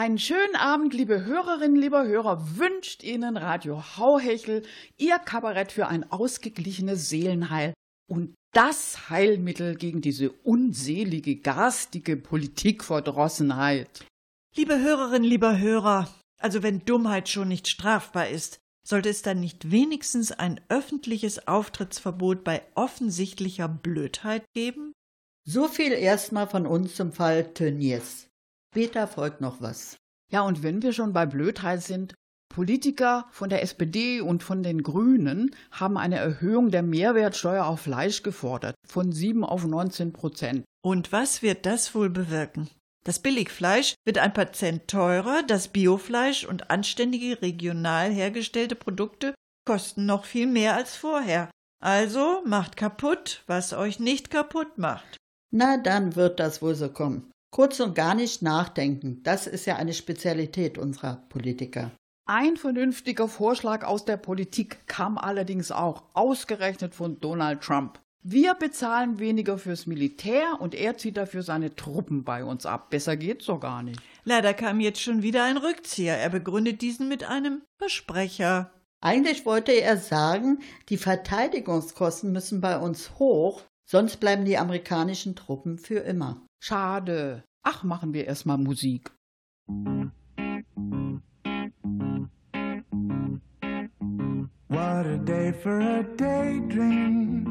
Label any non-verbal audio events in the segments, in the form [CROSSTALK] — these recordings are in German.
Einen schönen Abend, liebe Hörerinnen, lieber Hörer, wünscht Ihnen Radio Hauhechel, Ihr Kabarett für ein ausgeglichenes Seelenheil und das Heilmittel gegen diese unselige, garstige Politikverdrossenheit. Liebe Hörerinnen, lieber Hörer, also wenn Dummheit schon nicht strafbar ist, sollte es dann nicht wenigstens ein öffentliches Auftrittsverbot bei offensichtlicher Blödheit geben? So viel erstmal von uns zum Fall Tönnies. Später folgt noch was. Ja, und wenn wir schon bei Blödheit sind, Politiker von der SPD und von den Grünen haben eine Erhöhung der Mehrwertsteuer auf Fleisch gefordert, von 7 auf 19 Prozent. Und was wird das wohl bewirken? Das Billigfleisch wird ein paar Cent teurer, das Biofleisch und anständige regional hergestellte Produkte kosten noch viel mehr als vorher. Also macht kaputt, was euch nicht kaputt macht. Na, dann wird das wohl so kommen. Kurz und gar nicht nachdenken, das ist ja eine Spezialität unserer Politiker. Ein vernünftiger Vorschlag aus der Politik kam allerdings auch ausgerechnet von Donald Trump. Wir bezahlen weniger fürs Militär und er zieht dafür seine Truppen bei uns ab. Besser geht's doch gar nicht. Leider kam jetzt schon wieder ein Rückzieher. Er begründet diesen mit einem Versprecher. Eigentlich wollte er sagen, die Verteidigungskosten müssen bei uns hoch, sonst bleiben die amerikanischen Truppen für immer. Schade. Ach, machen wir erstmal Musik. What a day for a daydream.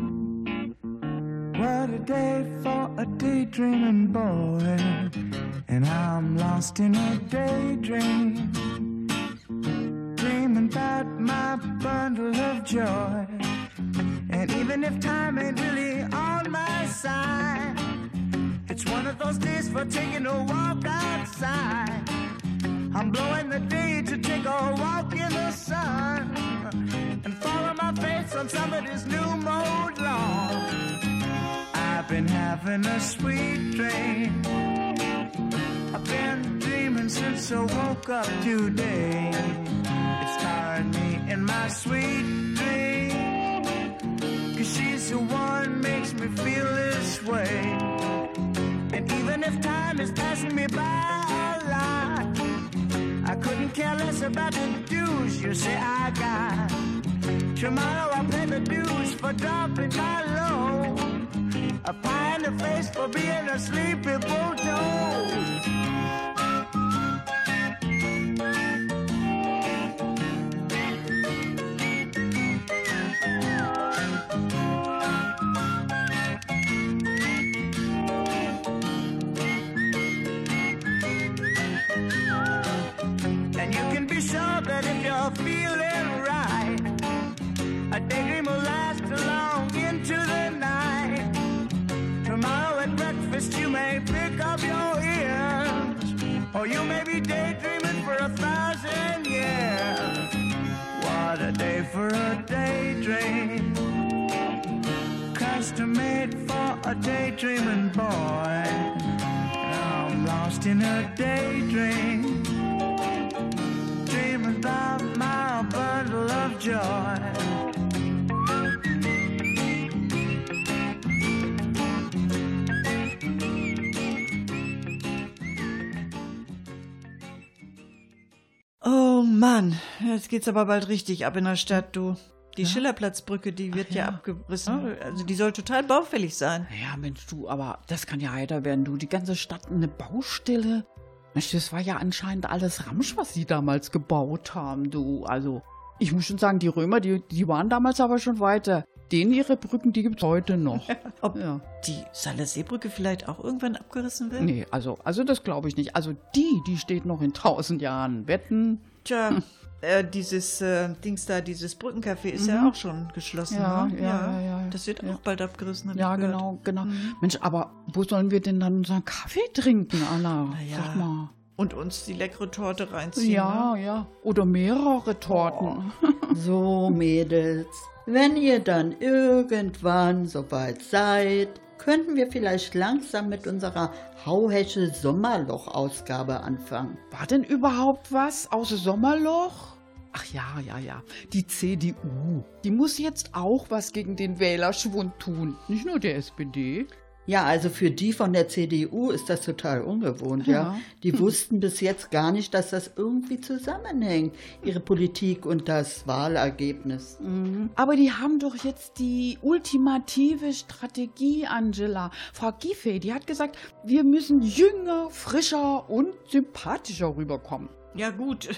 What a day for a daydreaming boy. And I'm lost in a daydream. Dreaming about my bundle of joy. And even if time ain't really on my side, one of those days for taking a walk outside. I'm blowing the day to take a walk in the sun and follow my face on somebody's new mode lawn. I've been having a sweet dream. I've been dreaming since I woke up today. It's tiring me in my sweet dream. Cause she's the one makes me feel this way. And even if time is passing me by a lot, I couldn't care less about the dues you say I got. Tomorrow I'll pay the dues for dropping my load. A pie in the face for being a sleepy bulldog. Feeling right, a daydream will last long into the night. Tomorrow at breakfast you may pick up your ears, or you may be daydreaming for a thousand years. What a day for a daydream, custom made for a daydreaming boy. I'm lost in a daydream dreaming about joy. Oh Mann, jetzt geht's aber bald richtig ab in der Stadt, du. Die Schillerplatzbrücke, die wird ja. ja. abgerissen. Also die soll total baufällig sein. Ja, Mensch, du, aber das kann ja heiter werden, du. Die ganze Stadt eine Baustelle. Mensch, das war ja anscheinend alles Ramsch, was sie damals gebaut haben, du. Also, ich muss schon sagen, die Römer, die, die waren damals aber schon weiter. Denen ihre Brücken, die gibt's heute noch. [LAUGHS] Ob Ja. die Saale-Seebrücke vielleicht auch irgendwann abgerissen wird? Nee, also, also das glaube ich nicht. Also die, die steht noch in tausend Jahren. Wetten? Tja, äh, dieses äh, Dings da, dieses Brückencafé ist ja auch schon geschlossen. Mhm. Ja, ne? ja, ja, ja. Das wird Ja. auch bald abgerissen. Ja, gehört. genau, genau. Mhm. Mensch, aber wo sollen wir denn dann unseren Kaffee trinken, Anna? Na ja. Sag mal. Und uns die leckere Torte reinziehen. Ja, Ne? ja. Oder mehrere Torten. [LAUGHS] So, Mädels, Wenn ihr dann irgendwann soweit seid, könnten wir vielleicht langsam mit unserer Hauhesche Sommerloch-Ausgabe anfangen. War denn überhaupt was außer Sommerloch? Ach ja, ja, ja. Die CDU. Die muss jetzt auch was gegen den Wählerschwund tun. Nicht nur der SPD. Ja, also für die von der CDU ist das total ungewohnt, ja. Ja. Die wussten bis jetzt gar nicht, dass das irgendwie zusammenhängt, ihre Politik und das Wahlergebnis. Aber die haben doch jetzt die ultimative Strategie, Angela. Frau Giffey, die hat gesagt, wir müssen jünger, frischer und sympathischer rüberkommen. Ja gut,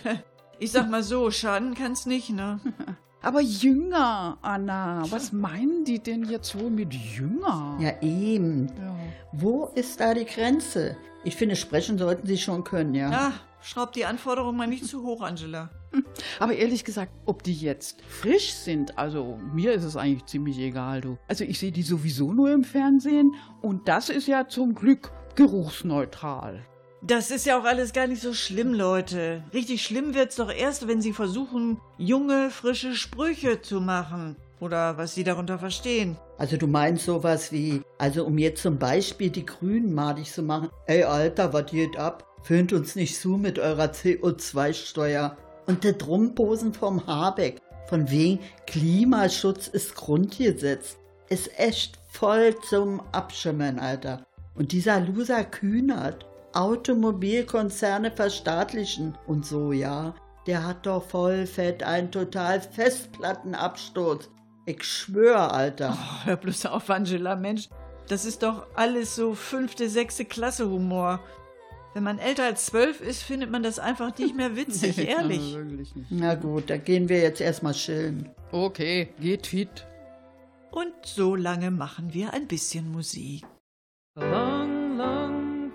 ich sag mal so, schaden kann's nicht, ne? [LAUGHS] Aber jünger, Anna. Was meinen die denn jetzt wohl mit jünger? Ja, eben. Ja. Wo ist da die Grenze? Ich finde, sprechen sollten sie schon können, ja. Ja, schraub die Anforderungen mal nicht zu hoch, Angela. [LAUGHS] Aber ehrlich gesagt, ob die jetzt frisch sind, also mir ist es eigentlich ziemlich egal, du. Also ich sehe die sowieso nur im Fernsehen und das ist ja zum Glück geruchsneutral. Das ist ja auch alles gar nicht so schlimm, Leute. Richtig schlimm wird's doch erst, wenn sie versuchen, junge, frische Sprüche zu machen. Oder was sie darunter verstehen. Also du meinst sowas wie, also um jetzt zum Beispiel die Grünen madig zu machen, ey Alter, was geht ab? Föhnt uns nicht zu mit eurer CO2-Steuer. Und der Drumposen vom Habeck, von wegen Klimaschutz ist Grundgesetz, ist echt voll zum Abschimmeln, Alter. Und dieser Loser Kühnert, Automobilkonzerne verstaatlichen und so, ja, der hat doch voll fett einen total Festplattenabsturz. Ich schwör, Alter. Oh, hör bloß auf, Angela, Mensch. Das ist doch alles so fünfte, sechste Klasse Humor. Wenn man älter als zwölf ist, findet man das einfach nicht mehr witzig, [LAUGHS] ehrlich. wirklich nicht. Na gut, da gehen wir jetzt erstmal chillen. Okay, geht fit. Und so lange machen wir ein bisschen Musik. Long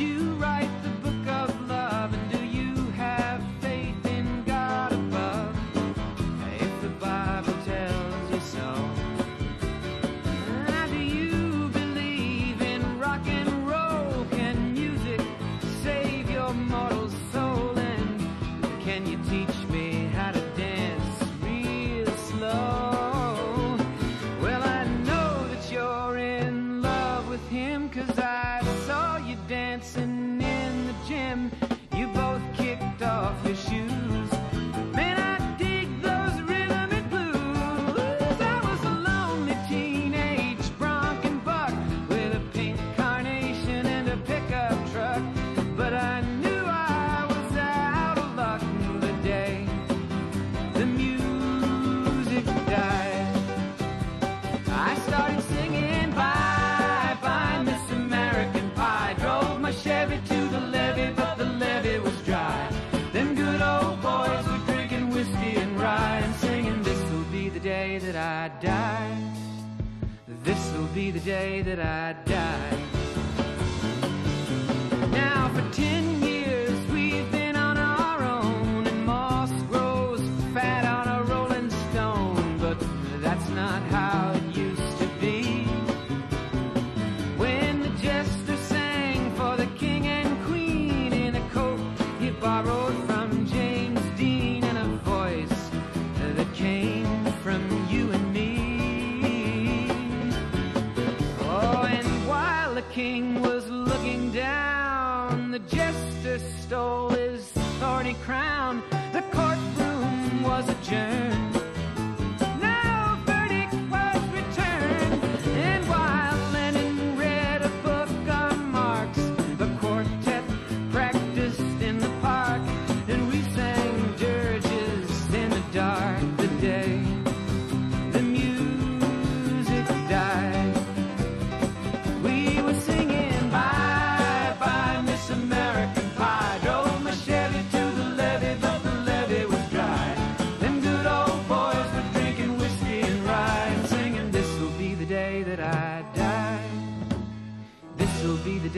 You write the book of I started singing bye bye Miss American Pie. Drove my Chevy to the levee, but the levee was dry. Them good old boys were drinking whiskey and rye and singing, This'll be the day that I die. This'll be the day that I vision.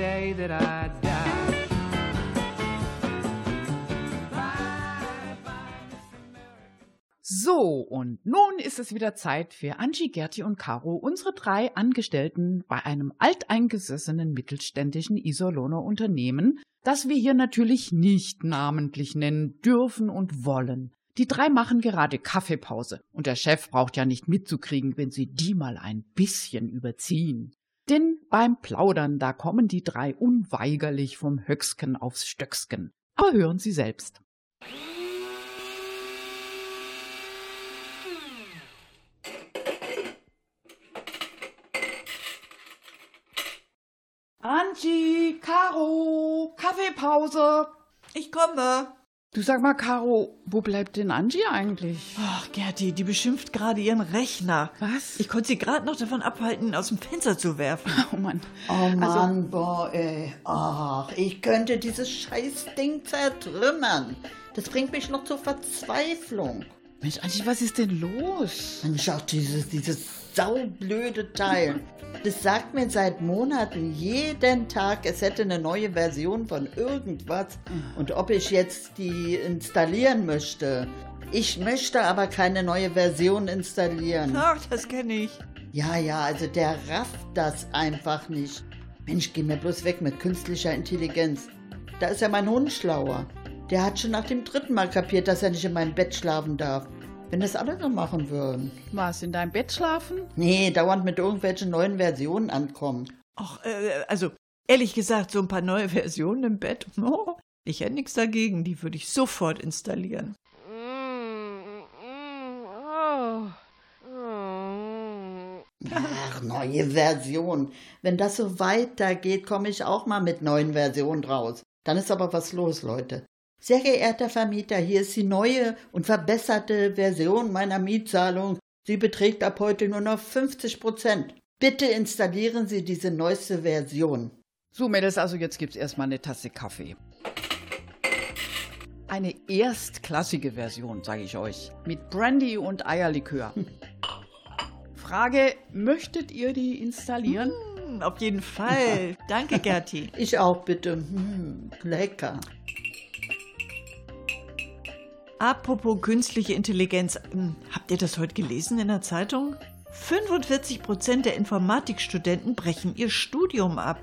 Day that I die. So, und nun ist es wieder Zeit für Angie, Gerti und Caro, unsere drei Angestellten bei einem alteingesessenen mittelständischen Iserlohner Unternehmen, das wir hier natürlich nicht namentlich nennen dürfen und wollen. Die drei machen gerade Kaffeepause und der Chef braucht ja nicht mitzukriegen, wenn sie die mal ein bisschen überziehen. Denn beim Plaudern, da kommen die drei unweigerlich vom Höcksken aufs Stöcksken. Aber hören Sie selbst. Angie, Caro, Kaffeepause. Ich komme. Du sag mal, Caro, wo bleibt denn Angie eigentlich? Ach, Gerti, die beschimpft gerade ihren Rechner. Was? Ich konnte sie gerade noch davon abhalten, ihn aus dem Fenster zu werfen. [LAUGHS] Oh Mann. Oh Mann, boah, ey. Ach, ich könnte dieses Scheißding zertrümmern. Das bringt mich noch zur Verzweiflung. Mensch, Angie, was ist denn los? Mensch, auch dieses, dieses saublöde Teil. Das sagt mir seit Monaten jeden Tag, es hätte eine neue Version von irgendwas und ob ich jetzt die installieren möchte. Ich möchte aber keine neue Version installieren. Ach, das kenne ich. Ja, ja, also der rafft das einfach nicht. Mensch, geh mir bloß weg mit künstlicher Intelligenz. Da ist ja mein Hund schlauer. Der hat schon nach dem dritten Mal kapiert, dass er nicht in meinem Bett schlafen darf. Wenn das alle so machen würden. Was, in deinem Bett schlafen? Nee, dauernd mit irgendwelchen neuen Versionen ankommen. Ach, äh, also, ehrlich gesagt, so ein paar neue [LAUGHS] Versionen im Bett, [LAUGHS] oh, ich hätte nichts dagegen. Die würde ich sofort installieren. Ach, neue Version. Wenn das so weitergeht, komme ich auch mal mit neuen Versionen raus. Dann ist aber was los, Leute. Sehr geehrter Vermieter, hier ist die neue und verbesserte Version meiner Mietzahlung. Sie beträgt ab heute nur noch 50 Prozent. Bitte installieren Sie diese neueste Version. So, Mädels, also jetzt gibt's erstmal eine Tasse Kaffee. Eine erstklassige Version, sage ich euch. Mit Brandy und Eierlikör. [LAUGHS] Frage, möchtet ihr die installieren? Hm, auf jeden Fall. Danke, Gerti. Ich auch bitte. Hm, lecker. Apropos künstliche Intelligenz, hm, habt ihr das heute gelesen in der Zeitung? 45 Prozent der Informatikstudenten brechen ihr Studium ab.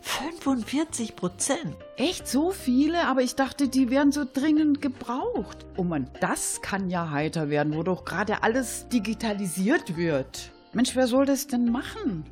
45 Prozent. Echt so viele? Aber ich dachte, die werden so dringend gebraucht. Oh Mann, das kann ja heiter werden, wo doch gerade alles digitalisiert wird. Mensch, wer soll das denn machen?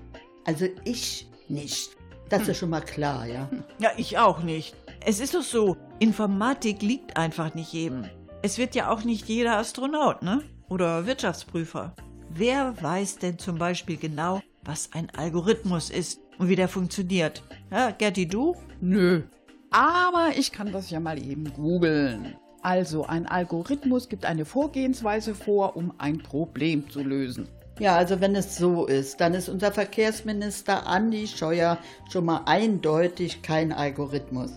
Also ich nicht. Das ist schon mal klar, ja. Ja, ich auch nicht. Es ist doch so, Informatik liegt einfach nicht jedem. Es wird ja auch nicht jeder Astronaut, ne? Oder Wirtschaftsprüfer. Wer weiß denn zum Beispiel genau, was ein Algorithmus ist und wie der funktioniert? Ja, Gerti, du? Nö. Aber ich kann das ja mal eben googeln. Also, ein Algorithmus gibt eine Vorgehensweise vor, um ein Problem zu lösen. Ja, also wenn es so ist, dann ist unser Verkehrsminister Andi Scheuer schon mal eindeutig kein Algorithmus.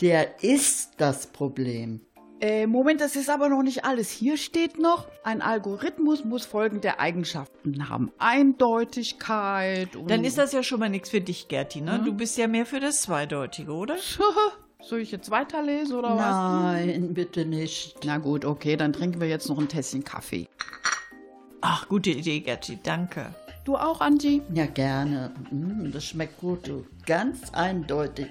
Der ist das Problem. Äh, Moment, das ist aber noch nicht alles. Hier steht noch, ein Algorithmus muss folgende Eigenschaften haben. Eindeutigkeit und... Dann ist das ja schon mal nichts für dich, Gerti, ne? Mhm. Du bist ja mehr für das Zweideutige, oder? [LAUGHS] Soll ich jetzt weiterlesen oder was? Nein, bitte nicht. Na gut, okay, dann trinken wir jetzt noch ein Tässchen Kaffee. Ach, gute Idee, Gerti, danke. Du auch, Angie? Ja, gerne. Mm, das schmeckt gut, du. Ganz eindeutig.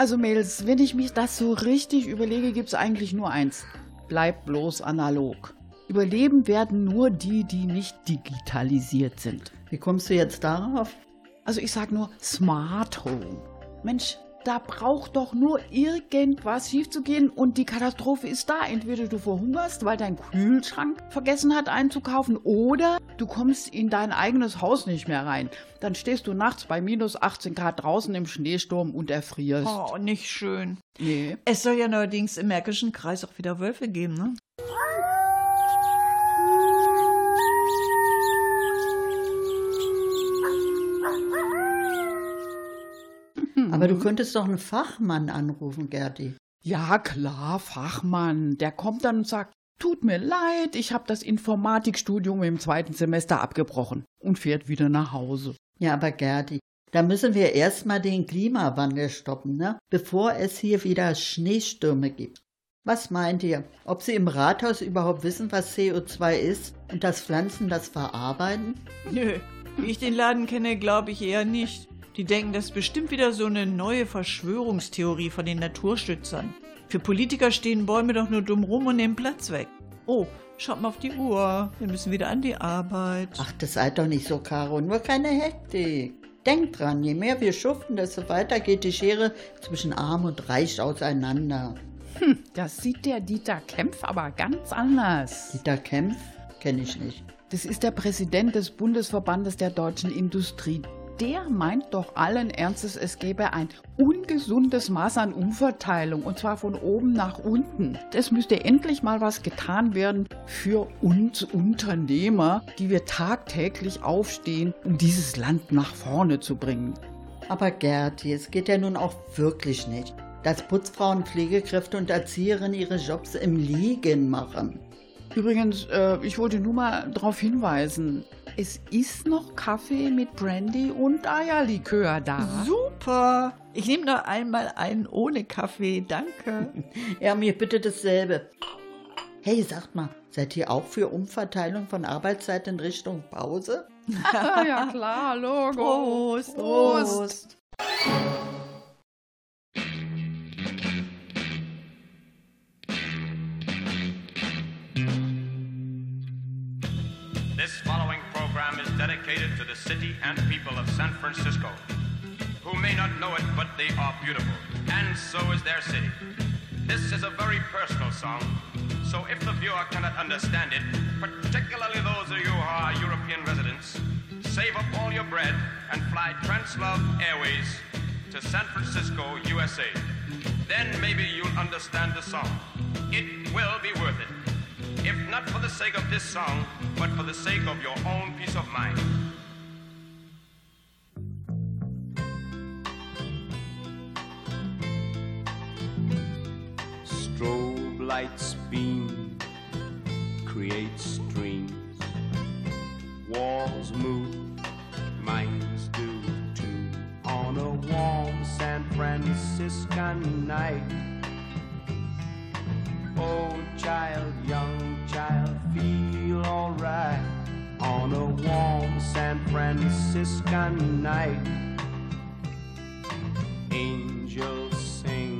Also Mädels, wenn ich mich das so richtig überlege, gibt's eigentlich nur eins. Bleib bloß analog. Überleben werden nur die, die nicht digitalisiert sind. Wie kommst du jetzt darauf? Also ich sag nur Smart Home. Mensch, da braucht doch nur irgendwas schief zu gehen und die Katastrophe ist da. Entweder du verhungerst, weil dein Kühlschrank vergessen hat einzukaufen, oder du kommst in dein eigenes Haus nicht mehr rein. Dann stehst du nachts bei minus 18 Grad draußen im Schneesturm und erfrierst. Oh, nicht schön. Nee. Es soll ja neuerdings im Märkischen Kreis auch wieder Wölfe geben, ne? Aber du könntest doch einen Fachmann anrufen, Gerdi. Ja, klar, Fachmann. Der kommt dann und sagt, tut mir leid, ich habe das Informatikstudium im zweiten Semester abgebrochen und fährt wieder nach Hause. Ja, aber Gerdi, da müssen wir erstmal den Klimawandel stoppen, ne? Bevor es hier wieder Schneestürme gibt. Was meint ihr? Ob Sie im Rathaus überhaupt wissen, was CO2 ist und dass Pflanzen das verarbeiten? Nö, wie ich den Laden kenne, glaube ich eher nicht. Die denken, das ist bestimmt wieder so eine neue Verschwörungstheorie von den Naturschützern. Für Politiker stehen Bäume doch nur dumm rum und nehmen Platz weg. Oh, schaut mal auf die Uhr. Wir müssen wieder an die Arbeit. Ach, das seid doch nicht so, Caro. Nur keine Hektik. Denkt dran, je mehr wir schuften, desto weiter geht die Schere zwischen arm und reich auseinander. Das sieht der Dieter Kempf aber ganz anders. Dieter Kempf kenne ich nicht. Das ist der Präsident des Bundesverbandes der deutschen Industrie. Der meint doch allen Ernstes, es gäbe ein ungesundes Maß an Umverteilung und zwar von oben nach unten. Es müsste endlich mal was getan werden für uns Unternehmer, die wir tagtäglich aufstehen, um dieses Land nach vorne zu bringen. Aber Gerti, es geht ja nun auch wirklich nicht, dass Putzfrauen, Pflegekräfte und Erzieherinnen ihre Jobs im Liegen machen. Übrigens, äh, ich wollte nur mal darauf hinweisen, es ist noch Kaffee mit Brandy und Eierlikör da. Super! Ich nehme noch einmal einen ohne Kaffee, danke. [LAUGHS] Ja, mir bitte dasselbe. Hey, sagt mal, seid ihr auch für Umverteilung von Arbeitszeit in Richtung Pause? [LAUGHS] ja klar, Logo. Prost! Prost! This city and people of San Francisco, who may not know it, but they are beautiful, and so is their city. This is a very personal song, so if the viewer cannot understand it, particularly those of you who are European residents, save up all your bread and fly Translove Airways to San Francisco, USA. Then maybe you'll understand the song. It will be worth it. If not for the sake of this song, but for the sake of your own peace of mind. Strobe lights beam, create streams. Walls move, minds do too. On a warm San Franciscan night. Oh, child, young child, feel alright. On a warm San Franciscan night. Angels sing,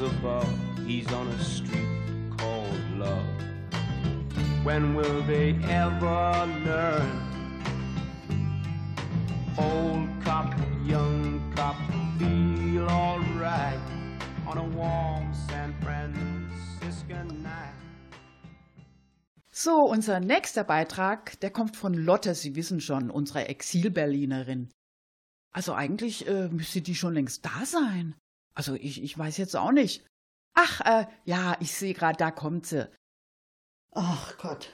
above, he's on a street called love. When will they ever learn? Old cop, young cop, feel alright on a warm San Franciscan night. So, unser nächster Beitrag, der kommt von Lotte, Sie wissen schon, unserer Exil-Berlinerin. Also eigentlich äh, müsste die schon längst da sein. Also ich, ich weiß jetzt auch nicht. Ach, äh, ja, ich sehe gerade, da kommt sie. Ach Gott.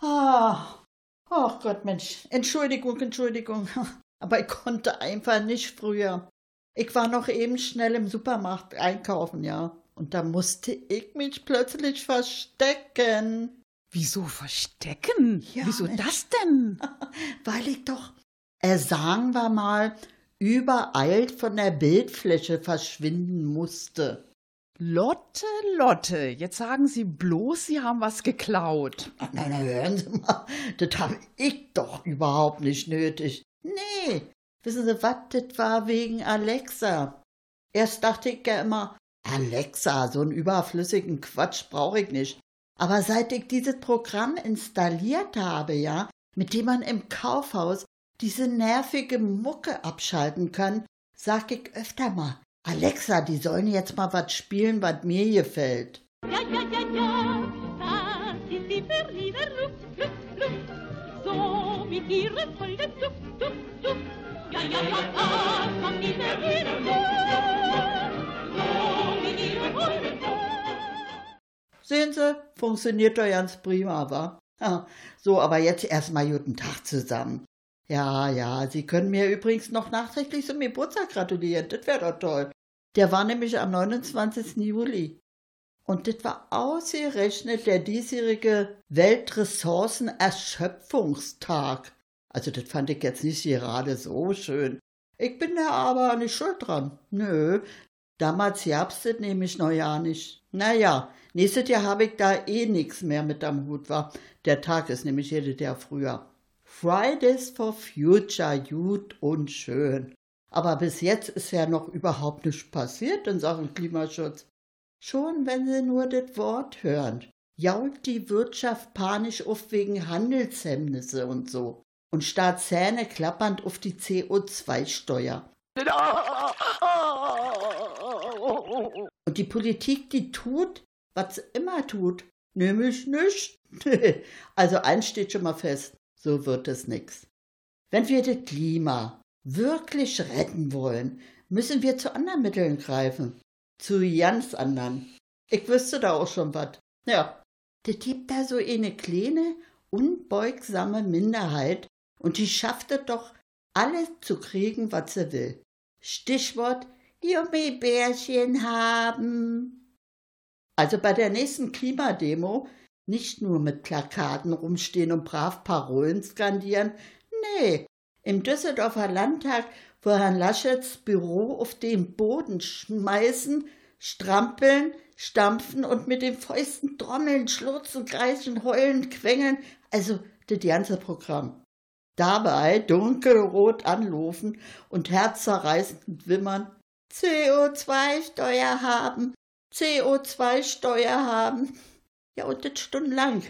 Ah. Ach Gott, Mensch. Entschuldigung, Entschuldigung. [LAUGHS] Aber ich konnte einfach nicht früher. Ich war noch eben schnell im Supermarkt einkaufen, ja. Und da musste ich mich plötzlich verstecken. Wieso verstecken? Ja, Wieso Mensch. das denn? [LAUGHS] Weil ich doch, äh, sagen wir mal, übereilt von der Bildfläche verschwinden musste. Lotte, Lotte, jetzt sagen Sie bloß, Sie haben was geklaut. Nein, nein, hören Sie mal, das habe ich doch überhaupt nicht nötig. Nee, wissen Sie was, das war wegen Alexa. Erst dachte ich ja immer, Alexa, so einen überflüssigen Quatsch brauche ich nicht. Aber seit ich dieses Programm installiert habe, ja, mit dem man im Kaufhaus diese nervige Mucke abschalten kann, sag ich öfter mal, Alexa, die sollen jetzt mal was spielen, was mir gefällt. Ja, ja, ja, ja, das ist die Berliner Luft, Luft, Luft. So mit ihrem tollen Duft, Duft, Duft. Ja, ja, ja, das macht die Berliner Luft. So mit ihrem tollen Duft. Sehen Sie, funktioniert doch ganz prima, wa? Ja, so, aber jetzt erstmal guten Tag zusammen. Ja, ja, Sie können mir übrigens noch nachträglich zum Geburtstag gratulieren, das wäre doch toll. Der war nämlich am 29. Juli. Und das war ausgerechnet der diesjährige Weltressourcenerschöpfungstag. Also das fand ich jetzt nicht gerade so schön. Ich bin da aber nicht schuld dran. Nö, damals gab's das nämlich noch ja nicht. Naja, nächstes Jahr habe ich da eh nix mehr mit am Hut, war. Der Tag ist nämlich jedes Jahr früher. Fridays for Future, gut und schön. Aber bis jetzt ist ja noch überhaupt nichts passiert in Sachen Klimaschutz. Schon wenn Sie nur das Wort hören, jault die Wirtschaft panisch auf wegen Handelshemmnisse und so und starrt Zähne klappernd auf die CO2-Steuer. Und die Politik, die tut, was sie immer tut, nämlich nichts. [LAUGHS] also eins steht schon mal fest, so wird es nix. Wenn wir das Klima wirklich retten wollen, müssen wir zu anderen Mitteln greifen. Zu ganz anderen. Ich wüsste da auch schon was. Ja, das gibt da so eine kleine, unbeugsame Minderheit und die schafft es doch, alles zu kriegen, was sie will. Stichwort Gummibärchen haben. Also bei der nächsten Klimademo nicht nur mit Plakaten rumstehen und brav Parolen skandieren, nee, im Düsseldorfer Landtag vor Herrn Laschets Büro auf den Boden schmeißen, strampeln, stampfen und mit den Fäusten trommeln, schlurzen, kreischen, heulen, quengeln, also das ganze Programm. Dabei dunkelrot anlaufen und herzzerreißend wimmern, CO2-Steuer haben, CO2-Steuer haben. Ja, und das stundenlang.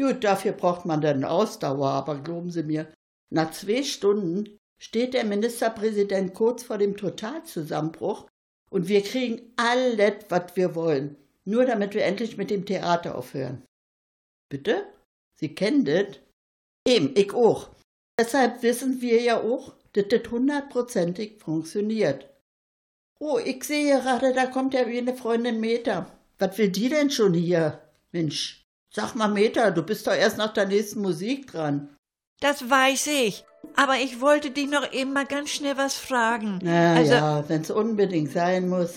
Gut, dafür braucht man dann Ausdauer, aber glauben Sie mir, nach zwei Stunden steht der Ministerpräsident kurz vor dem Totalzusammenbruch und wir kriegen alles, was wir wollen, nur damit wir endlich mit dem Theater aufhören. Bitte? Sie kennen das? Eben, ich auch. Deshalb wissen wir ja auch, dass das hundertprozentig funktioniert. Oh, ich sehe gerade, da kommt ja wie eine Freundin Meta. Was will die denn schon hier? Mensch, sag mal Meta, du bist doch erst nach der nächsten Musik dran. Das weiß ich. Aber ich wollte dich noch eben mal ganz schnell was fragen. Na also, ja, wenn's unbedingt sein muss.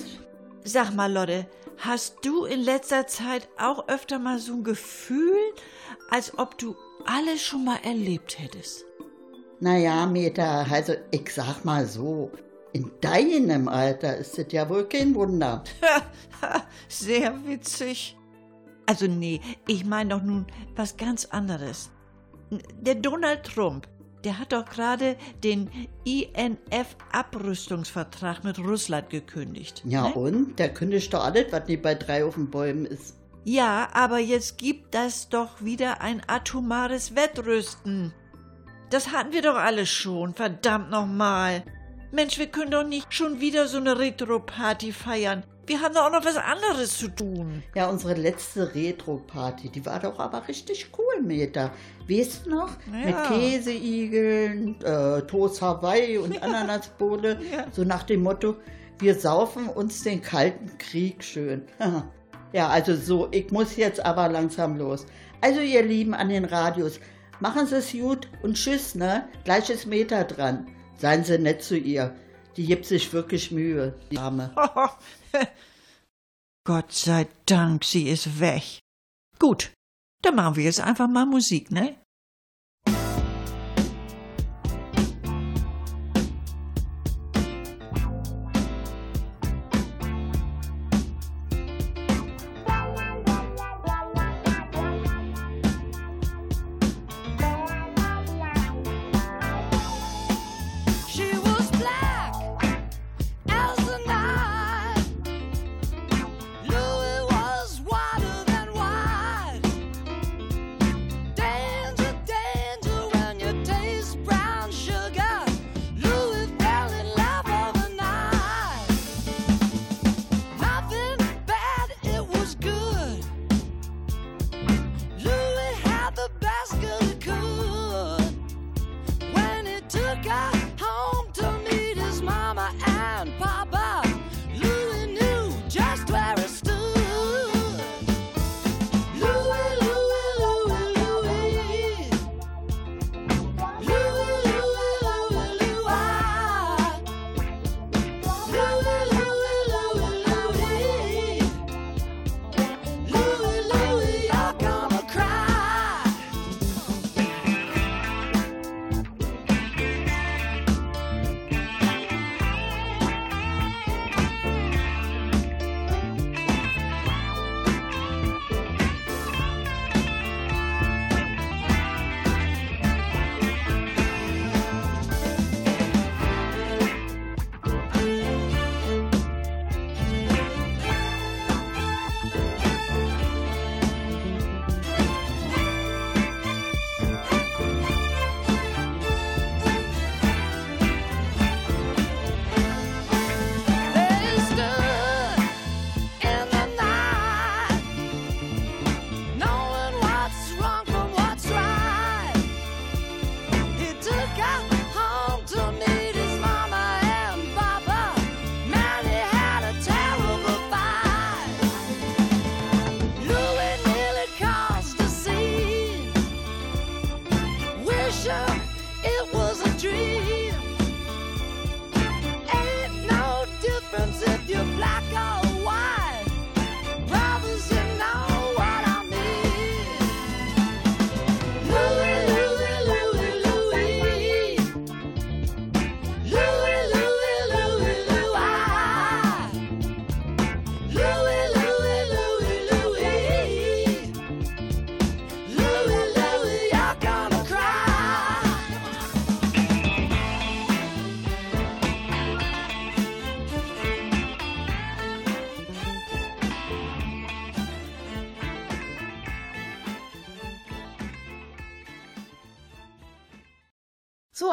sag mal, Lotte, hast du in letzter Zeit auch öfter mal so ein Gefühl, als ob du alles schon mal erlebt hättest? Naja, Meta, also ich sag mal so, in deinem Alter ist es ja wohl kein Wunder. [LAUGHS] Sehr witzig. Also nee, ich meine doch nun was ganz anderes. Der Donald Trump, der hat doch gerade den INF-Abrüstungsvertrag mit Russland gekündigt. Ja ne? und? Der kündigt doch alles, was nicht bei drei auf den Bäumen ist. Ja, aber jetzt gibt das doch wieder ein atomares Wettrüsten. Das hatten wir doch alle schon, verdammt nochmal. Mensch, wir können doch nicht schon wieder so eine Retro-Party feiern. Wir haben doch auch noch was anderes zu tun. Ja, unsere letzte Retro-Party, die war doch aber richtig cool, Meta. Weißt du noch? Ja. Mit Käseigeln, äh, Toast Hawaii und [LAUGHS] Ananasbowle. Ja. So nach dem Motto, wir saufen uns den kalten Krieg schön. [LAUGHS] ja, also so, ich muss jetzt aber langsam los. Also ihr Lieben an den Radios, machen Sie es gut und tschüss, ne? Gleich ist Meta dran. Seien Sie nett zu ihr. Die gibt sich wirklich Mühe, die Dame. [LAUGHS] Gott sei Dank, sie ist weg. Gut, dann machen wir jetzt einfach mal Musik, ne?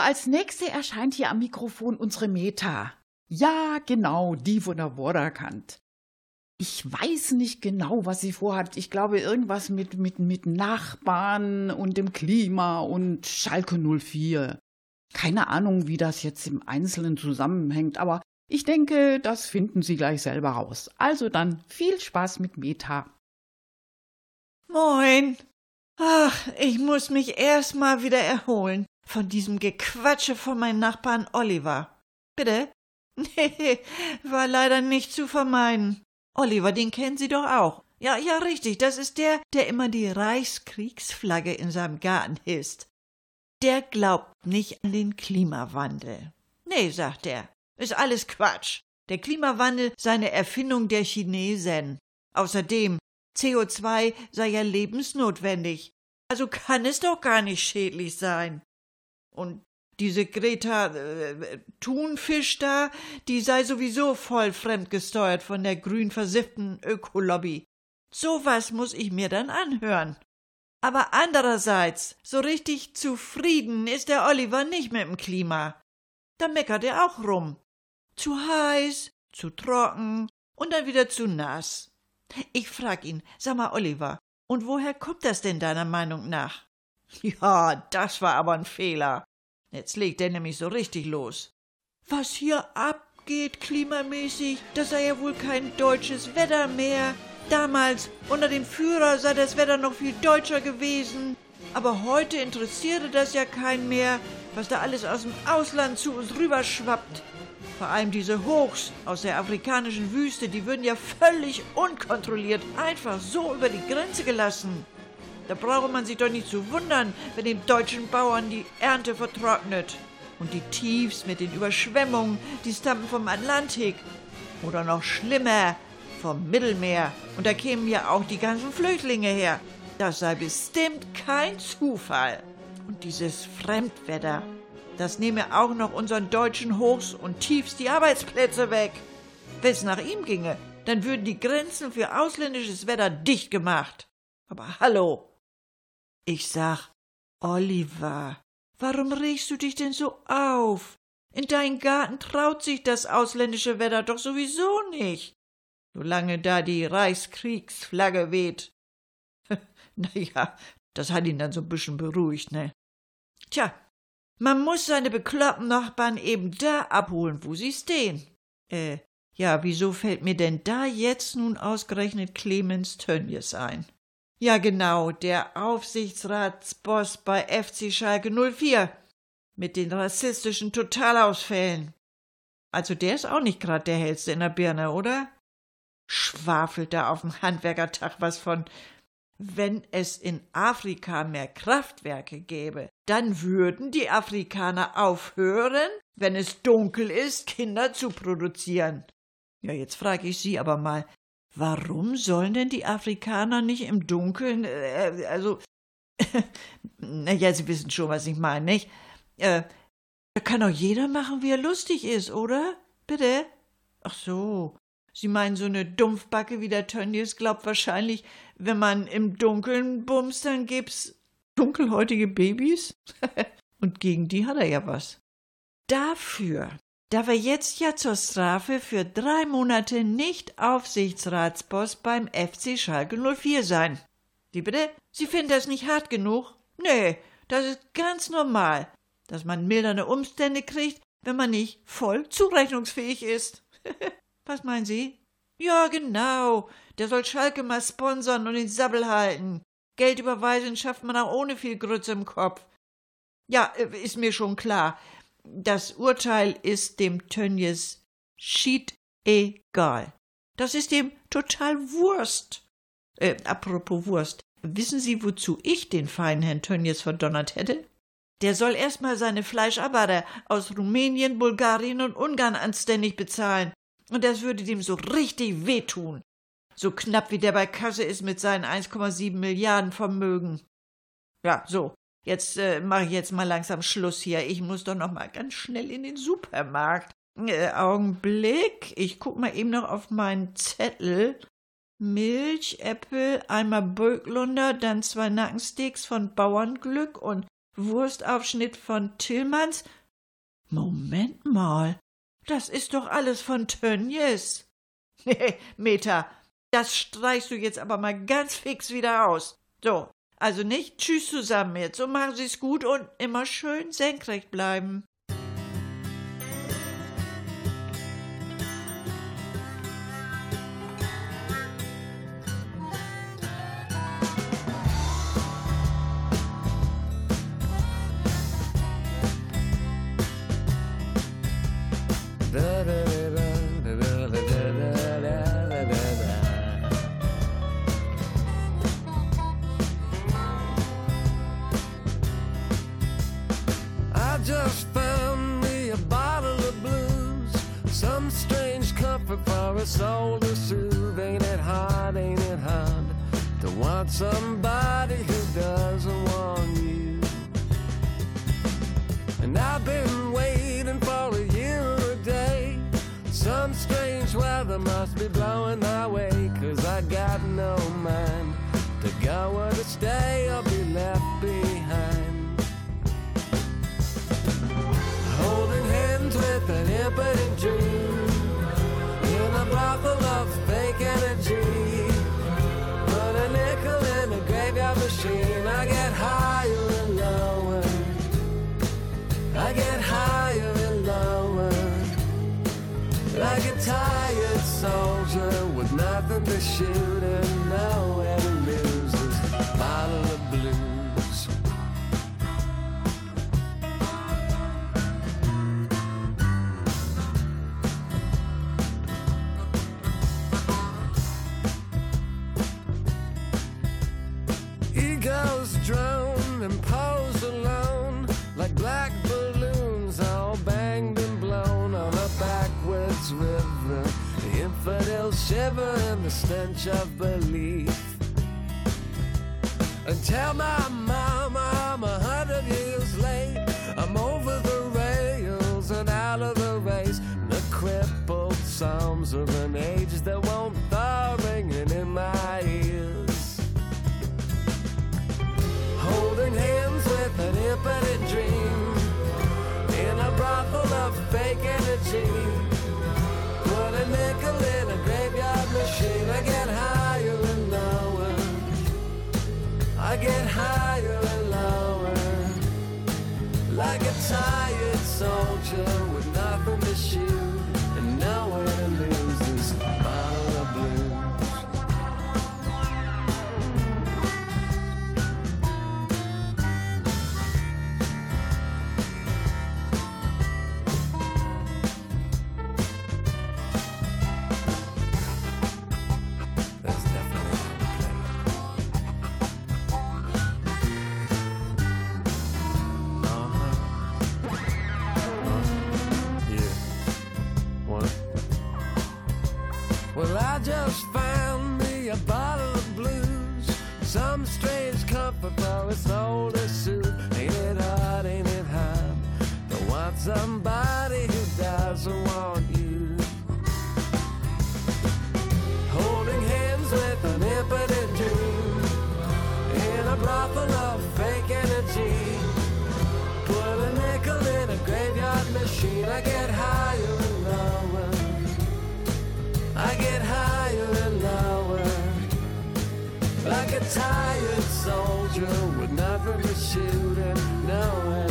Als nächste erscheint hier am Mikrofon unsere Meta. Ja, genau, die von der Waterkant. Ich weiß nicht genau, was sie vorhat. Ich glaube, irgendwas mit, mit, mit Nachbarn und dem Klima und Schalke 04. Keine Ahnung, wie das jetzt im Einzelnen zusammenhängt, aber ich denke, das finden Sie gleich selber raus. Also dann viel Spaß mit Meta. Moin. Ach, ich muss mich erst mal wieder erholen von diesem Gequatsche von meinem Nachbarn Oliver. Bitte? Nee, [LAUGHS] war leider nicht zu vermeiden. Oliver, den kennen Sie doch auch. Ja, ja, richtig, das ist der, der immer die Reichskriegsflagge in seinem Garten hisst. Der glaubt nicht an den Klimawandel. Nee, sagt er, ist alles Quatsch. Der Klimawandel sei eine Erfindung der Chinesen. Außerdem, CO2 sei ja lebensnotwendig. Also kann es doch gar nicht schädlich sein. Und diese Greta äh, Thunfisch da, die sei sowieso voll fremdgesteuert von der grün versifften Ökolobby. So was muss ich mir dann anhören. Aber andererseits, so richtig zufrieden ist der Oliver nicht mit dem Klima. da meckert er auch rum. Zu heiß, zu trocken und dann wieder zu nass. Ich frag ihn, sag mal, Oliver, und woher kommt das denn deiner Meinung nach? [LAUGHS] Ja, das war aber ein Fehler. Jetzt legt er nämlich so richtig los. Was hier abgeht klimamäßig, das sei ja wohl kein deutsches Wetter mehr. Damals, unter dem Führer, sei das Wetter noch viel deutscher gewesen. Aber heute interessierte das ja keinen mehr, was da alles aus dem Ausland zu uns rüberschwappt. Vor allem diese Hochs aus der afrikanischen Wüste, die würden ja völlig unkontrolliert einfach so über die Grenze gelassen. Da brauche man sich doch nicht zu wundern, wenn den deutschen Bauern die Ernte vertrocknet. Und die Tiefs mit den Überschwemmungen, die stammen vom Atlantik. Oder noch schlimmer, vom Mittelmeer. Und da kämen ja auch die ganzen Flüchtlinge her. Das sei bestimmt kein Zufall. Und dieses Fremdwetter, das nehme auch noch unseren deutschen Hochs und Tiefs die Arbeitsplätze weg. Wenn es nach ihm ginge, dann würden die Grenzen für ausländisches Wetter dicht gemacht. Aber hallo. Ich sag, Oliver, warum regst du dich denn so auf? In deinen Garten traut sich das ausländische Wetter doch sowieso nicht. Solange da die Reichskriegsflagge weht. [LAUGHS] Na ja, das hat ihn dann so ein bisschen beruhigt, ne? Tja, man muss seine bekloppten Nachbarn eben da abholen, wo sie stehen. Äh, ja, wieso fällt mir denn da jetzt nun ausgerechnet Clemens Tönnies ein? Ja, genau, der Aufsichtsratsboss bei FC Schalke 04 mit den rassistischen Totalausfällen. Also der ist auch nicht grad der hellste in der Birne, oder? Schwafelt da auf dem Handwerkertag was von wenn es in Afrika mehr Kraftwerke gäbe, dann würden die Afrikaner aufhören, wenn es dunkel ist, Kinder zu produzieren. Ja, jetzt frage ich Sie aber mal, warum sollen denn die Afrikaner nicht im Dunkeln, äh, also, [LAUGHS] na ja, Sie wissen schon, was ich meine, nicht? Äh, da kann doch jeder machen, wie er lustig ist, oder? Bitte? Ach so, Sie meinen, so eine Dumpfbacke wie der Tönnies glaubt wahrscheinlich, wenn man im Dunkeln bumst, dann gibt's dunkelhäutige Babys? [LAUGHS] Und gegen die hat er ja was. Dafür darf er jetzt ja zur Strafe für drei Monate nicht Aufsichtsratsboss beim FC Schalke 04 sein. Wie bitte? Sie finden das nicht hart genug? Nee, das ist ganz normal, dass man mildernde Umstände kriegt, wenn man nicht voll zurechnungsfähig ist. [LAUGHS] Was meinen Sie? Ja, genau. Der soll Schalke mal sponsern und den Sabbel halten. Geld überweisen schafft man auch ohne viel Grütze im Kopf. Ja, äh, ist mir schon klar. Das Urteil ist dem Tönnies schied egal. Das ist ihm total Wurst. Äh, apropos Wurst. Wissen Sie, wozu ich den feinen Herrn Tönnies verdonnert hätte? Der soll erst mal seine Fleischarbeiter aus Rumänien, Bulgarien und Ungarn anständig bezahlen. Und das würde dem so richtig wehtun. So knapp wie der bei Kasse ist mit seinen 1,7 Milliarden Vermögen. Ja, so. Jetzt äh, mache ich jetzt mal langsam Schluss hier. Ich muss doch noch mal ganz schnell in den Supermarkt. Äh, Augenblick. Ich guck mal eben noch auf meinen Zettel. Milch, Äpfel, einmal Böcklunder, dann zwei Nackensteaks von Bauernglück und Wurstaufschnitt von Tillmanns. Moment mal. Das ist doch alles von Tönnies. Nee, [LAUGHS] Meta, das streichst du jetzt aber mal ganz fix wieder aus. So, also nicht Tschüss zusammen jetzt und machen Sie's gut und immer schön senkrecht bleiben. A soul to soothe. Ain't it hard, ain't it hard to want somebody who doesn't want you? And I've been waiting for a year or a day. Some strange weather must be blowing my way. Cause I got no mind to go or to stay or be left behind. Holding hands couple of fake energy. Put a nickel in a graveyard machine. I get higher and lower. I get higher and lower. Like a tired soldier with nothing to shoot. black balloons all banged and blown on a backwards river. The infidels shiver in the stench of belief. And tell my mama I'm a hundred years late. I'm over the rails and out of the race. And the crippled psalms of an age that won't thaw ringing in my ears. Holding hands with an impotent dream brothel of fake energy. Put a nickel in a graveyard machine. I get higher and lower. I get higher and lower. Like a tired soldier with nothing to shoot tired soldier would never be shooting, no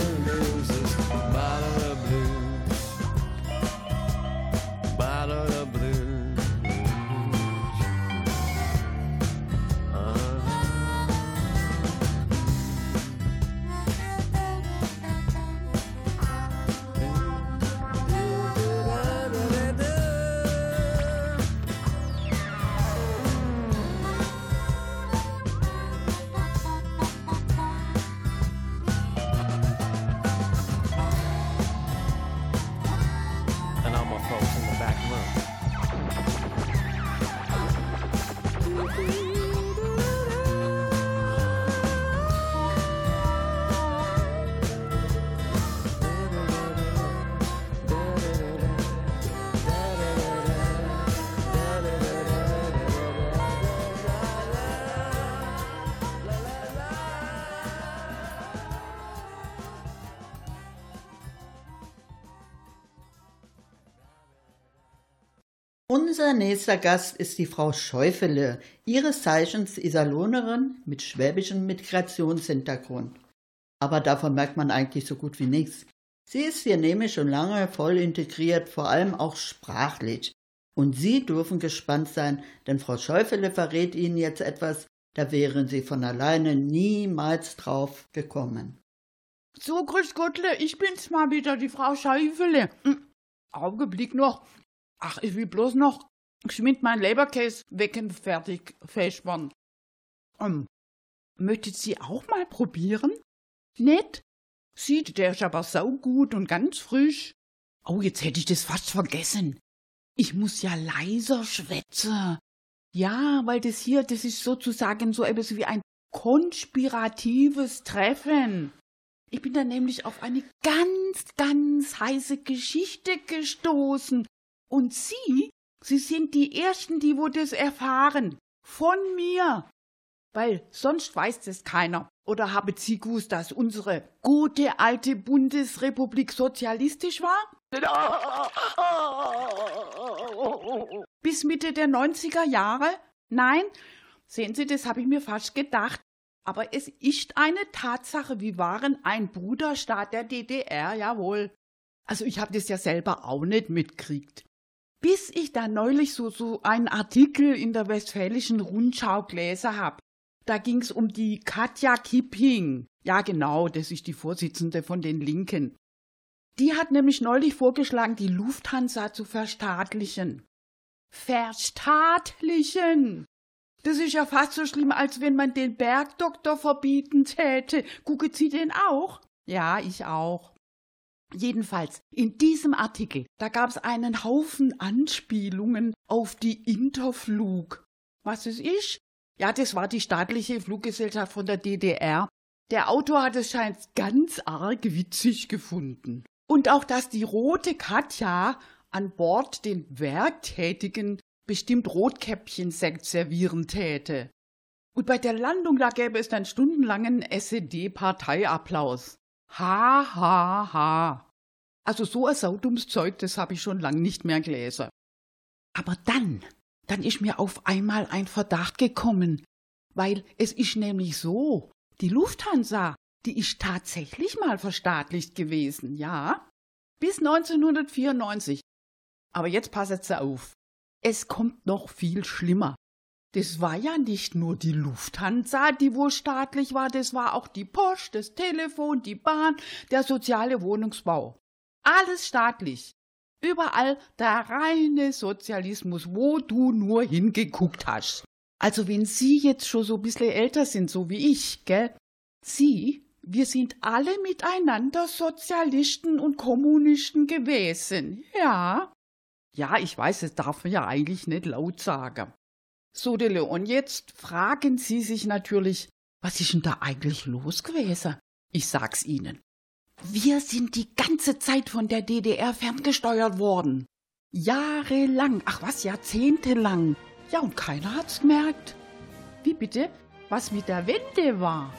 Unser nächster Gast ist die Frau Schäufele, ihres Zeichens Iserlohnerin mit schwäbischem Migrationshintergrund. Aber davon merkt man eigentlich so gut wie nichts. Sie ist hier nämlich schon lange voll integriert, vor allem auch sprachlich. Und Sie dürfen gespannt sein, denn Frau Schäufele verrät Ihnen jetzt etwas, da wären Sie von alleine niemals drauf gekommen. So, grüß Gottle, ich bin's mal wieder, die Frau Scheifele. Hm, Augenblick noch. Ach, ich will bloß noch geschwind mein Leberkäse wecken, fertig, festmachen. Ähm, möchtet Sie auch mal probieren? Nett? Sieht, der ist aber saugut und ganz frisch. Oh, jetzt hätte ich das fast vergessen. Ich muss ja leiser schwätzen. Ja, weil das hier, das ist sozusagen so etwas wie ein konspiratives Treffen. Ich bin da nämlich auf eine ganz, ganz heiße Geschichte gestoßen. Und Sie, Sie sind die Ersten, die wo das erfahren. Von mir. Weil sonst weiß das keiner. Oder haben Sie gewusst, dass unsere gute alte Bundesrepublik sozialistisch war? Bis Mitte der 90er Jahre? Nein? Sehen Sie, das habe ich mir fast gedacht. Aber es ist eine Tatsache, wir waren ein Bruderstaat der DDR, jawohl. Also ich habe das ja selber auch nicht mitkriegt. Bis ich da neulich so, so einen Artikel in der Westfälischen Rundschau gelesen hab. Da ging's um die Katja Kipping. Ja, genau, das ist die Vorsitzende von den Linken. Die hat nämlich neulich vorgeschlagen, die Lufthansa zu verstaatlichen. Verstaatlichen! Das ist ja fast so schlimm, als wenn man den Bergdoktor verbieten täte. Gucket Sie den auch? Ja, ich auch. Jedenfalls, in diesem Artikel, da gab es einen Haufen Anspielungen auf die Interflug. Was ist ich? Ja, das war die staatliche Fluggesellschaft von der DDR. Der Autor hat es scheint ganz arg witzig gefunden. Und auch, dass die rote Katja an Bord den Werktätigen bestimmt Rotkäppchen-Sekt servieren täte. Und bei der Landung, da gäbe es dann stundenlangen SED-Parteiapplaus. Ha, ha, ha. Also so ein saudummes Zeug, das habe ich schon lang nicht mehr gelesen. Aber dann, dann ist mir auf einmal ein Verdacht gekommen, weil es ist nämlich so, die Lufthansa, die ist tatsächlich mal verstaatlicht gewesen, ja? Bis 1994. Aber jetzt passet auf. Es kommt noch viel schlimmer. Das war ja nicht nur die Lufthansa, die wohl staatlich war, das war auch die Post, das Telefon, die Bahn, der soziale Wohnungsbau. Alles staatlich. Überall der reine Sozialismus, wo du nur hingeguckt hast. Also wenn Sie jetzt schon so ein bisschen älter sind, so wie ich, gell? Sie, wir sind alle miteinander Sozialisten und Kommunisten gewesen, ja? Ja, ich weiß, das darf man ja eigentlich nicht laut sagen. So, Dele, und jetzt fragen Sie sich natürlich, was ist denn da eigentlich los gewesen? Ich sag's Ihnen. Wir sind die ganze Zeit von der DDR ferngesteuert worden. Jahrelang, ach was, jahrzehntelang. Ja, und keiner hat's gemerkt. Wie bitte? Was mit der Wende war?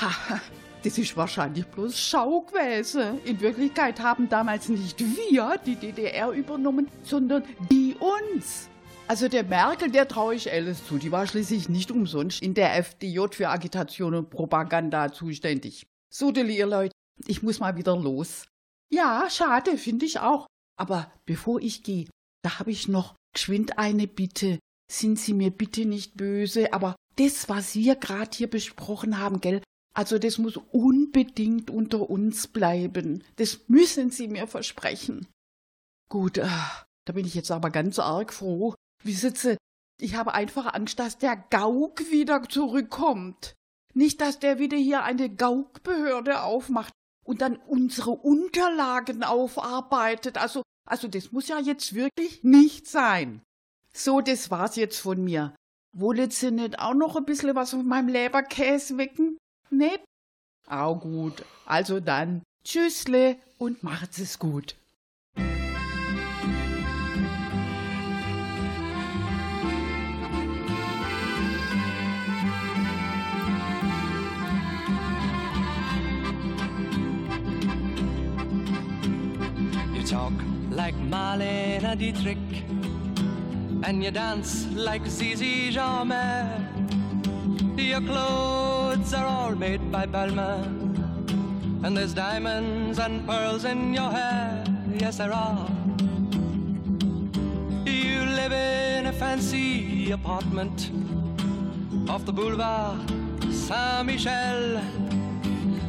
Ha, das ist wahrscheinlich bloß Schau gewesen. In Wirklichkeit haben damals nicht wir die DDR übernommen, sondern die uns. Also der Merkel, der traue ich alles zu. Die war schließlich nicht umsonst in der FDJ für Agitation und Propaganda zuständig. So, ihr Leute, ich muss mal wieder los. Ja, schade, finde ich auch. Aber bevor ich gehe, da habe ich noch geschwind eine Bitte. Sind Sie mir bitte nicht böse, aber das, was wir gerade hier besprochen haben, gell, also das muss unbedingt unter uns bleiben. Das müssen Sie mir versprechen. Gut, äh, da bin ich jetzt aber ganz arg froh, wie sitze? Ich habe einfach Angst, dass der Gauk wieder zurückkommt. Nicht, dass der wieder hier eine Gaukbehörde aufmacht und dann unsere Unterlagen aufarbeitet. Also, also das muss ja jetzt wirklich nicht sein. So, das war's jetzt von mir. Wollet Sie nicht auch noch ein bisschen was auf meinem Leberkäse wecken? Ne? Au gut. Also dann, tschüssle und macht's es gut. Talk like Marlene Dietrich, and you dance like Zizi Jeanmaire. Your clothes are all made by Balmain, and there's diamonds and pearls in your hair. Yes, there are. You live in a fancy apartment off the boulevard Saint Michel,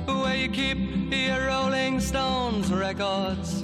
where you keep your Rolling Stones records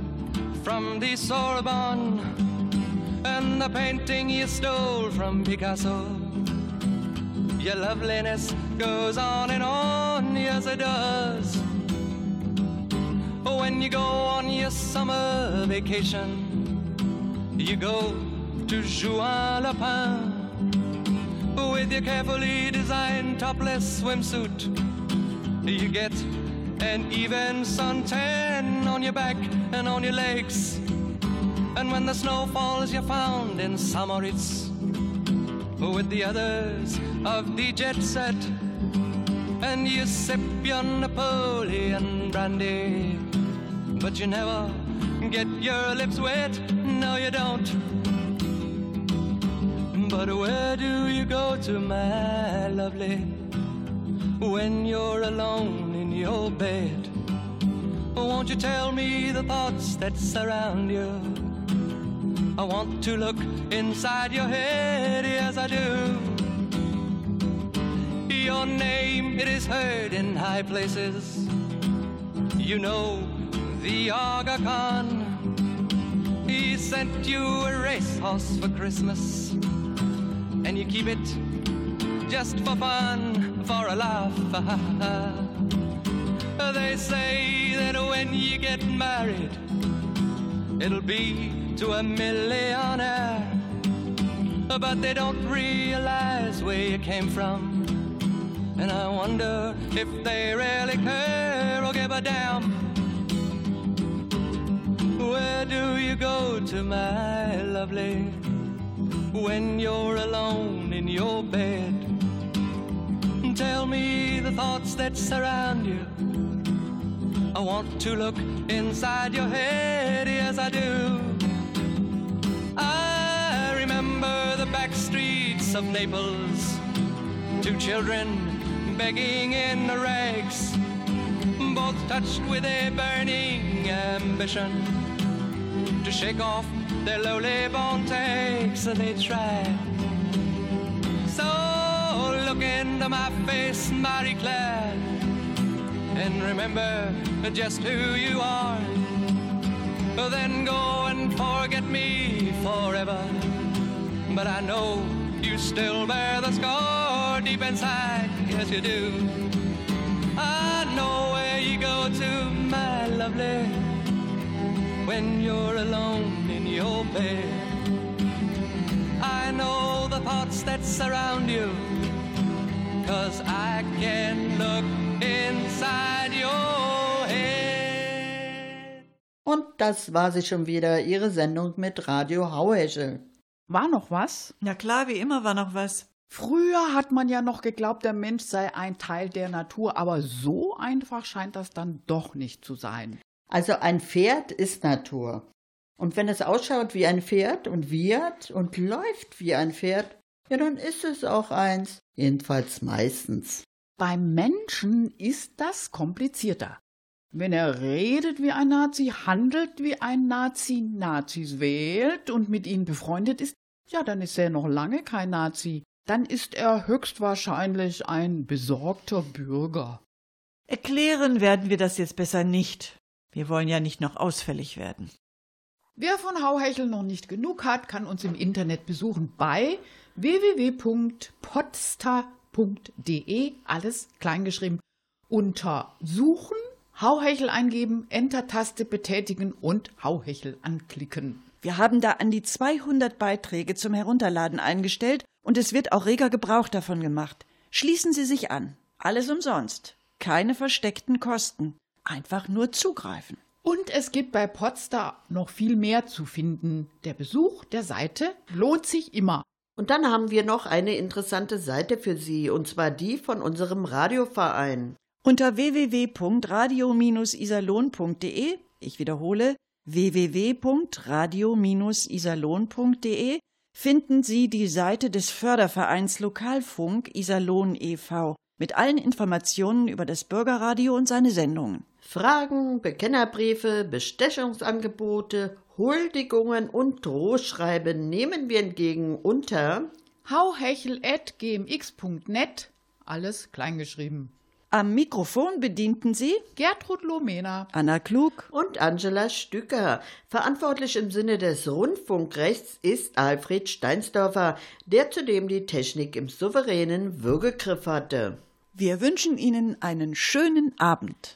from the Sorbonne and the painting you stole from Picasso. Your loveliness goes on and on, yes it does. When you go on your summer vacation, you go to Juan Lapin with your carefully designed topless swimsuit. You get an even suntan on your back and on your legs. And when the snow falls, you're found in Samoritz with the others of the jet set. And you sip your Napoleon brandy, but you never get your lips wet. No, you don't. But where do you go to, my lovely, when you're alone your bed? Won't you tell me the thoughts that surround you? I want to look inside your head, yes, I do. Your name, it is heard in high places. You know the Aga Khan. He sent you a racehorse for Christmas, and you keep it just for fun, for a laugh. [LAUGHS] they say that when you get married, it'll be to a millionaire. But they don't realize where you came from. And I wonder if they really care or give a damn. Where do you go to, my lovely, when you're alone in your bed? Tell me the thoughts that surround you. I want to look inside your head, yes, I do. I remember the back streets of Naples, two children begging in the rags, both touched with a burning ambition to shake off their lowly bone takes. They try. So look into my face, Marie Claire, and remember just who you are. Then go and forget me forever. But I know you still bear the scar deep inside, yes you do. I know where you go to, my lovely, when you're alone in your bed. I know the thoughts that surround you, cause I can look. Und das war sie schon wieder, ihre Sendung mit Radio Hauheschel. War noch was? Na klar, wie immer war noch was. Früher hat man ja noch geglaubt, der Mensch sei ein Teil der Natur, aber so einfach scheint das dann doch nicht zu sein. Also ein Pferd ist Natur. Und wenn es ausschaut wie ein Pferd und wiehert und läuft wie ein Pferd, ja, dann ist es auch eins. Jedenfalls meistens. Beim Menschen ist das komplizierter. Wenn er redet wie ein Nazi, handelt wie ein Nazi, Nazis wählt und mit ihnen befreundet ist, ja, dann ist er noch lange kein Nazi. Dann ist er höchstwahrscheinlich ein besorgter Bürger. Erklären werden wir das jetzt besser nicht. Wir wollen ja nicht noch ausfällig werden. Wer von Hauhechel noch nicht genug hat, kann uns im Internet besuchen bei www.podster.de, alles kleingeschrieben, unter Suchen, Hauhechel eingeben, Enter-Taste betätigen und Hauhechel anklicken. Wir haben da an die 200 Beiträge zum Herunterladen eingestellt und es wird auch reger Gebrauch davon gemacht. Schließen Sie sich an. Alles umsonst. Keine versteckten Kosten. Einfach nur zugreifen. Und es gibt bei Podstar noch viel mehr zu finden. Der Besuch der Seite lohnt sich immer. Und dann haben wir noch eine interessante Seite für Sie, und zwar die von unserem Radioverein. Unter www.radio-isalon.de, ich wiederhole, www.radio-isalon.de finden Sie die Seite des Fördervereins Lokalfunk Iserlohn e.V. mit allen Informationen über das Bürgerradio und seine Sendungen. Fragen, Bekennerbriefe, Bestechungsangebote, Huldigungen und Drohschreiben nehmen wir entgegen unter hauhechel.gmx.net, alles kleingeschrieben. Am Mikrofon bedienten sie Gertrud Lomena, Anna Klug und Angela Stücker. Verantwortlich im Sinne des Rundfunkrechts ist Alfred Steinsdorfer, der zudem die Technik im souveränen Würgegriff hatte. Wir wünschen Ihnen einen schönen Abend.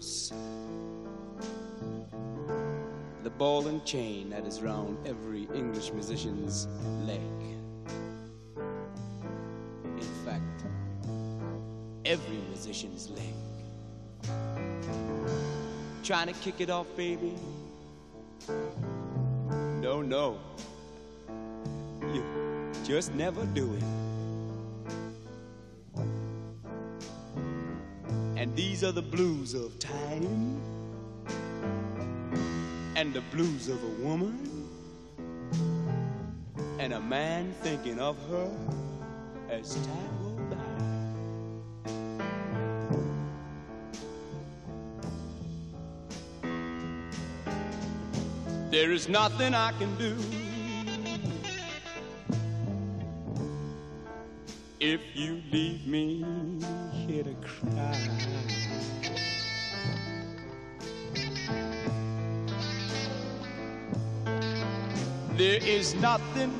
The ball and chain that is round every English musician's leg. In fact, every musician's leg. Trying to kick it off, baby? No, no. You just never do it. These are the blues of time and the blues of a woman and a man thinking of her as time goes by. There is nothing I can do if you leave me here to cry. Nothing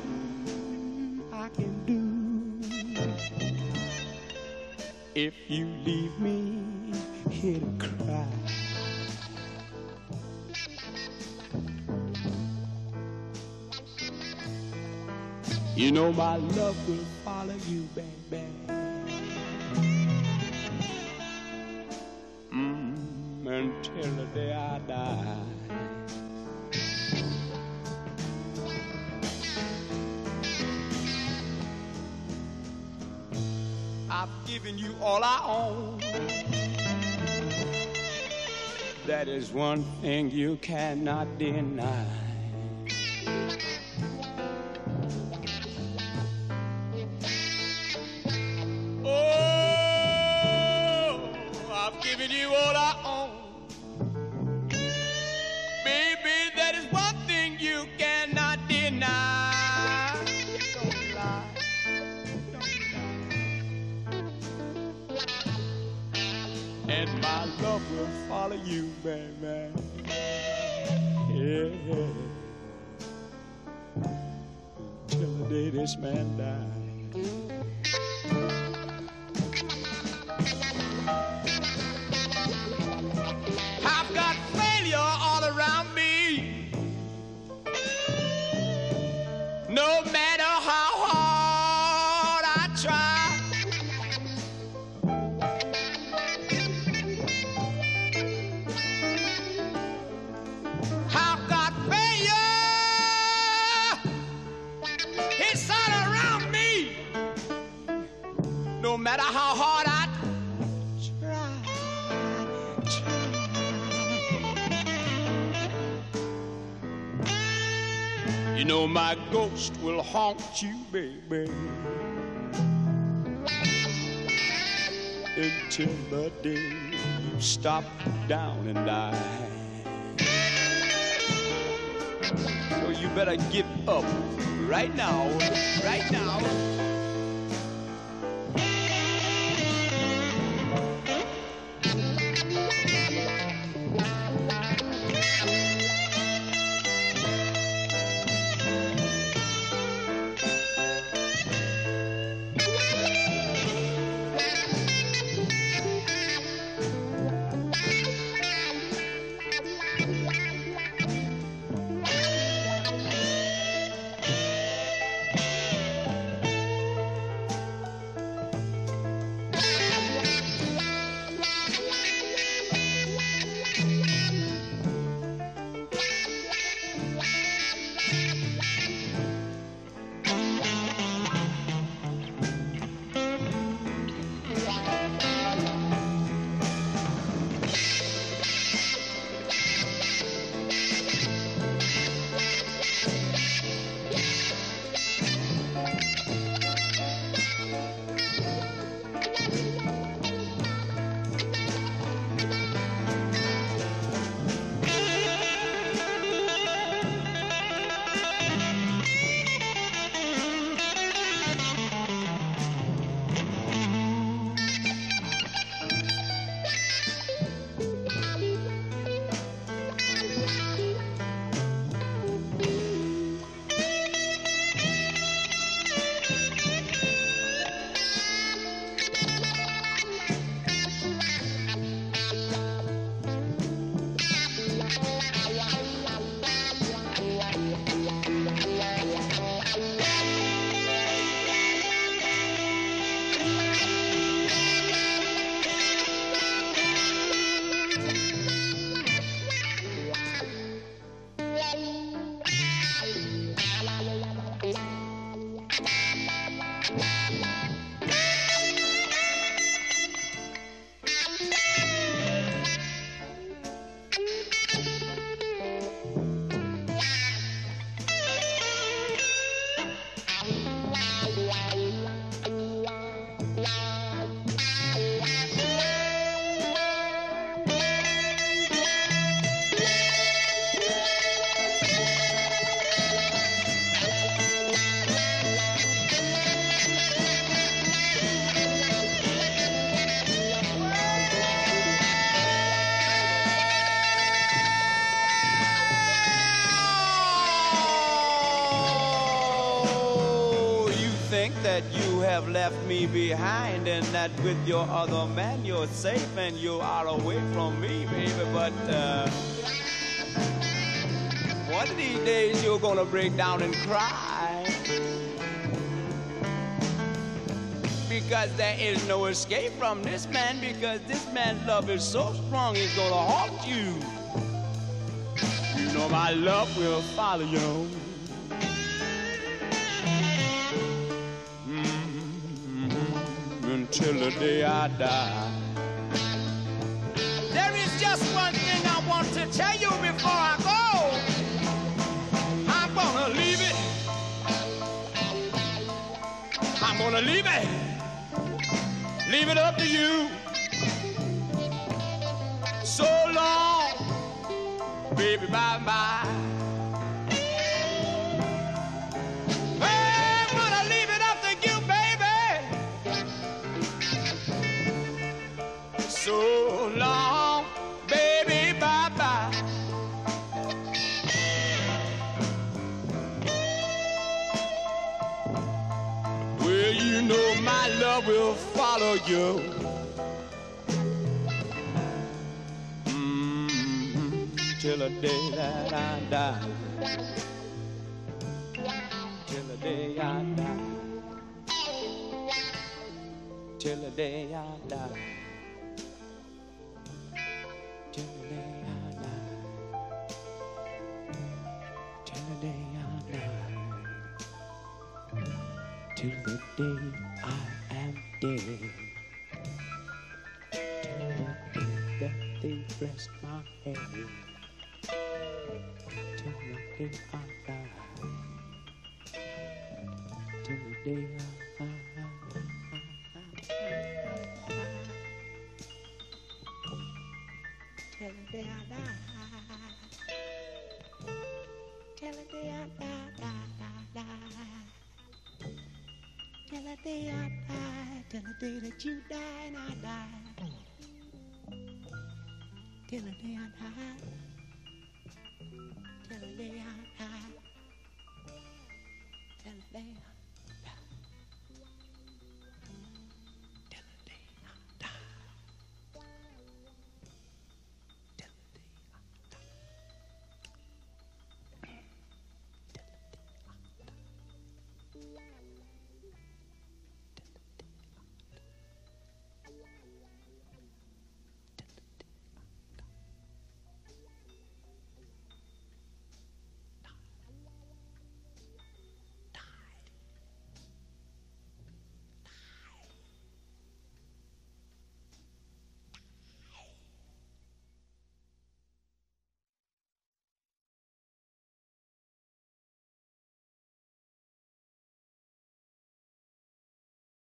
I can do if you leave me here to cry. You know my love will follow you, baby. Is one thing you cannot deny. Ghost will haunt you, baby. Until the day you stop down and die. So you better give up right now, right now. Me behind and that with your other man you're safe and you are away from me, baby. But uh, one of these days you're gonna break down and cry. Because there is no escape from this man because this man's love is so strong he's gonna haunt you. You know my love will follow you. Until the day I die. There is just one thing I want to tell you before I go. I'm gonna leave it. I'm gonna leave it. Leave it up to you. So long, baby, bye bye. Follow you. Mm, Till the day that I die. Till the day I die. Till the day I die. My head. Till the day